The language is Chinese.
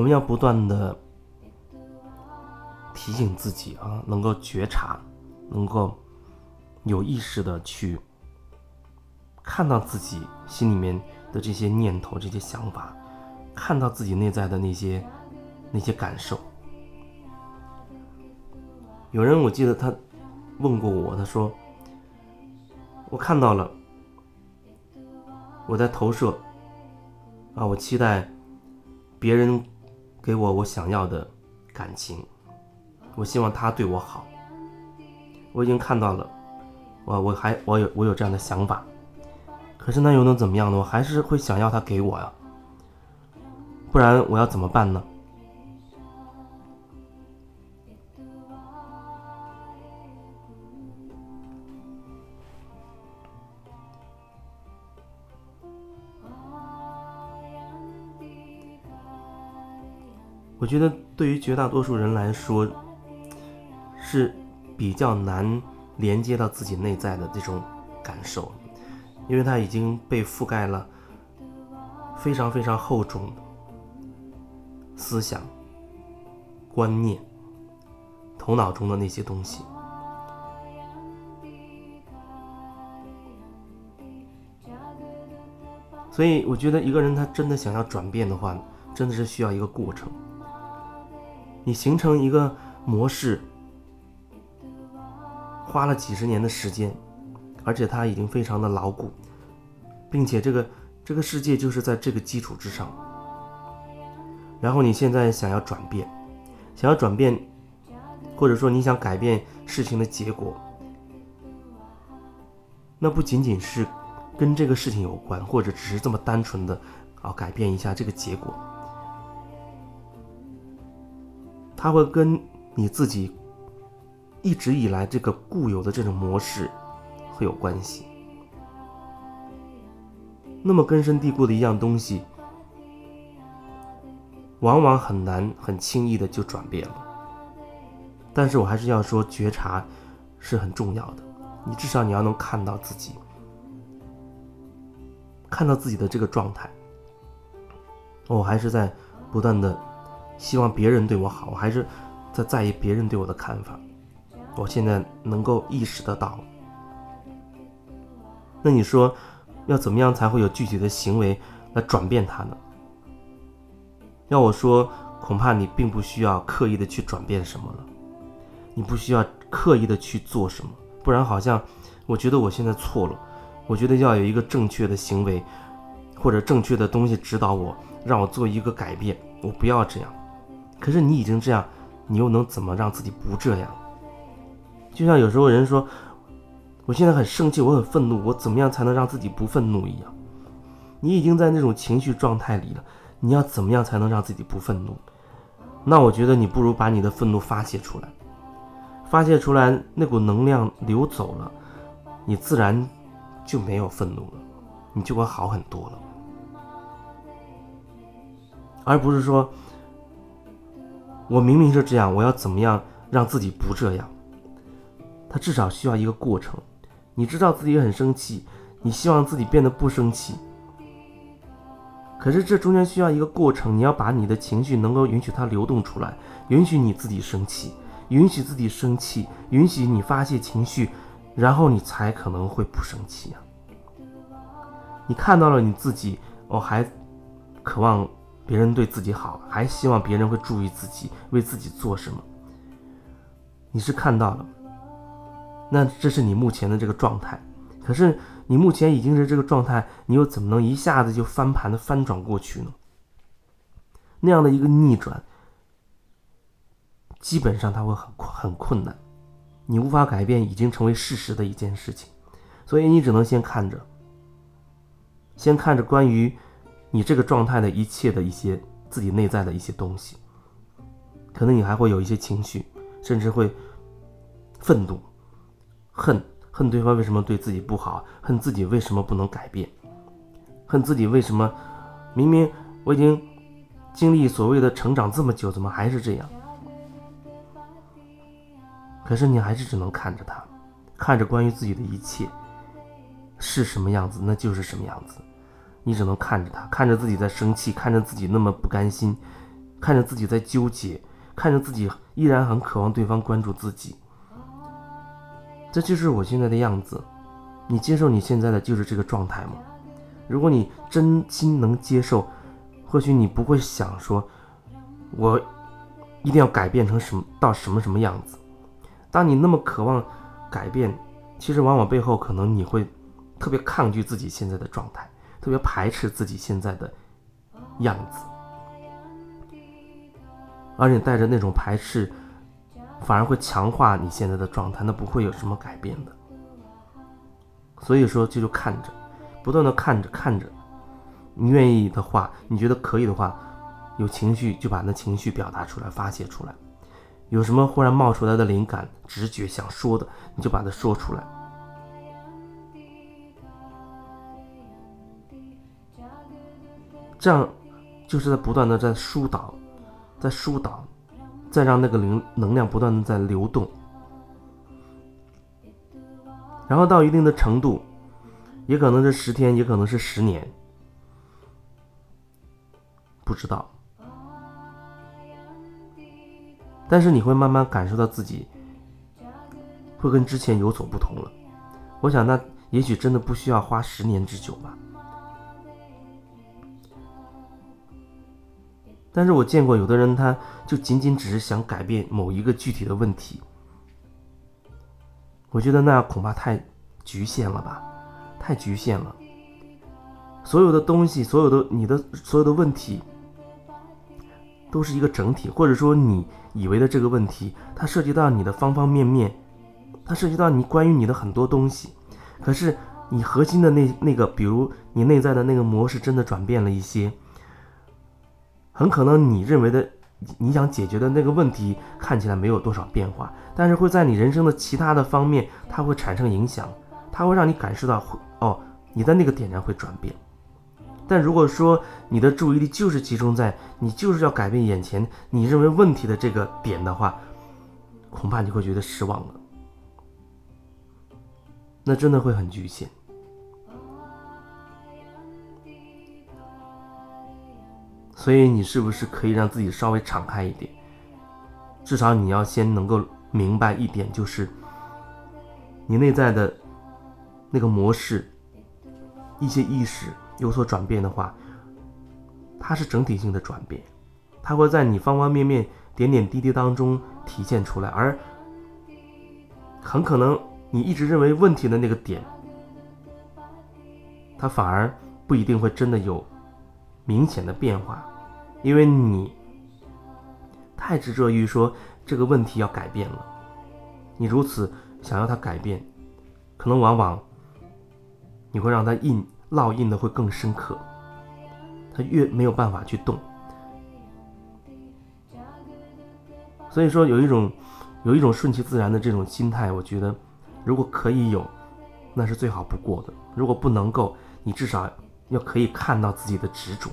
我们要不断的提醒自己啊，能够觉察，能够有意识的去看到自己心里面的这些念头、这些想法，看到自己内在的那些那些感受。有人我记得他问过我，他说：“我看到了，我在投射啊，我期待别人。”给我我想要的感情，我希望他对我好。我已经看到了，我我还我有我有这样的想法，可是那又能怎么样呢？我还是会想要他给我呀，不然我要怎么办呢？我觉得对于绝大多数人来说，是比较难连接到自己内在的这种感受，因为它已经被覆盖了非常非常厚重的思想、观念、头脑中的那些东西。所以，我觉得一个人他真的想要转变的话，真的是需要一个过程。你形成一个模式，花了几十年的时间，而且它已经非常的牢固，并且这个这个世界就是在这个基础之上。然后你现在想要转变，想要转变，或者说你想改变事情的结果，那不仅仅是跟这个事情有关，或者只是这么单纯的啊改变一下这个结果。它会跟你自己一直以来这个固有的这种模式会有关系。那么根深蒂固的一样东西，往往很难很轻易的就转变了。但是我还是要说，觉察是很重要的。你至少你要能看到自己，看到自己的这个状态。我还是在不断的。希望别人对我好，我还是在在意别人对我的看法。我现在能够意识得到。那你说，要怎么样才会有具体的行为来转变它呢？要我说，恐怕你并不需要刻意的去转变什么了，你不需要刻意的去做什么，不然好像我觉得我现在错了，我觉得要有一个正确的行为或者正确的东西指导我，让我做一个改变，我不要这样。可是你已经这样，你又能怎么让自己不这样？就像有时候人说，我现在很生气，我很愤怒，我怎么样才能让自己不愤怒一样？你已经在那种情绪状态里了，你要怎么样才能让自己不愤怒？那我觉得你不如把你的愤怒发泄出来，发泄出来，那股能量流走了，你自然就没有愤怒了，你就会好很多了，而不是说。我明明是这样，我要怎么样让自己不这样？他至少需要一个过程。你知道自己很生气，你希望自己变得不生气。可是这中间需要一个过程，你要把你的情绪能够允许它流动出来，允许你自己生气，允许自己生气，允许你发泄情绪，然后你才可能会不生气啊。你看到了你自己，我还渴望。别人对自己好，还希望别人会注意自己，为自己做什么？你是看到了，那这是你目前的这个状态。可是你目前已经是这个状态，你又怎么能一下子就翻盘的翻转过去呢？那样的一个逆转，基本上它会很很困难，你无法改变已经成为事实的一件事情，所以你只能先看着，先看着关于。你这个状态的一切的一些自己内在的一些东西，可能你还会有一些情绪，甚至会愤怒、恨恨对方为什么对自己不好，恨自己为什么不能改变，恨自己为什么明明我已经经历所谓的成长这么久，怎么还是这样？可是你还是只能看着他，看着关于自己的一切是什么样子，那就是什么样子。你只能看着他，看着自己在生气，看着自己那么不甘心，看着自己在纠结，看着自己依然很渴望对方关注自己。这就是我现在的样子，你接受你现在的就是这个状态吗？如果你真心能接受，或许你不会想说，我一定要改变成什么到什么什么样子。当你那么渴望改变，其实往往背后可能你会特别抗拒自己现在的状态，特别排斥自己现在的样子，而你带着那种排斥。反而会强化你现在的状态，那不会有什么改变的。所以说，这就看着，不断的看着看着，你愿意的话，你觉得可以的话，有情绪就把那情绪表达出来，发泄出来。有什么忽然冒出来的灵感、直觉想说的，你就把它说出来。这样，就是在不断的在疏导，在疏导。再让那个灵能量不断的在流动，然后到一定的程度，也可能是十天，也可能是十年，不知道。但是你会慢慢感受到自己会跟之前有所不同了。我想，那也许真的不需要花十年之久吧。但是我见过有的人，他就仅仅只是想改变某一个具体的问题，我觉得那恐怕太局限了吧，太局限了。所有的东西，所有的你的所有的问题，都是一个整体，或者说你以为的这个问题，它涉及到你的方方面面，它涉及到你关于你的很多东西。可是你核心的那那个，比如你内在的那个模式，真的转变了一些。很可能你认为的你想解决的那个问题看起来没有多少变化，但是会在你人生的其他的方面，它会产生影响，它会让你感受到哦，你的那个点燃会转变。但如果说你的注意力就是集中在你就是要改变眼前你认为问题的这个点的话，恐怕你会觉得失望了，那真的会很局限。所以你是不是可以让自己稍微敞开一点？至少你要先能够明白一点，就是你内在的那个模式、一些意识有所转变的话，它是整体性的转变，它会在你方方面面、点点滴滴当中体现出来，而很可能你一直认为问题的那个点，它反而不一定会真的有明显的变化。因为你太执着于说这个问题要改变了，你如此想要它改变，可能往往你会让它印烙印的会更深刻，它越没有办法去动。所以说有一种有一种顺其自然的这种心态，我觉得如果可以有，那是最好不过的。如果不能够，你至少又可以看到自己的执着。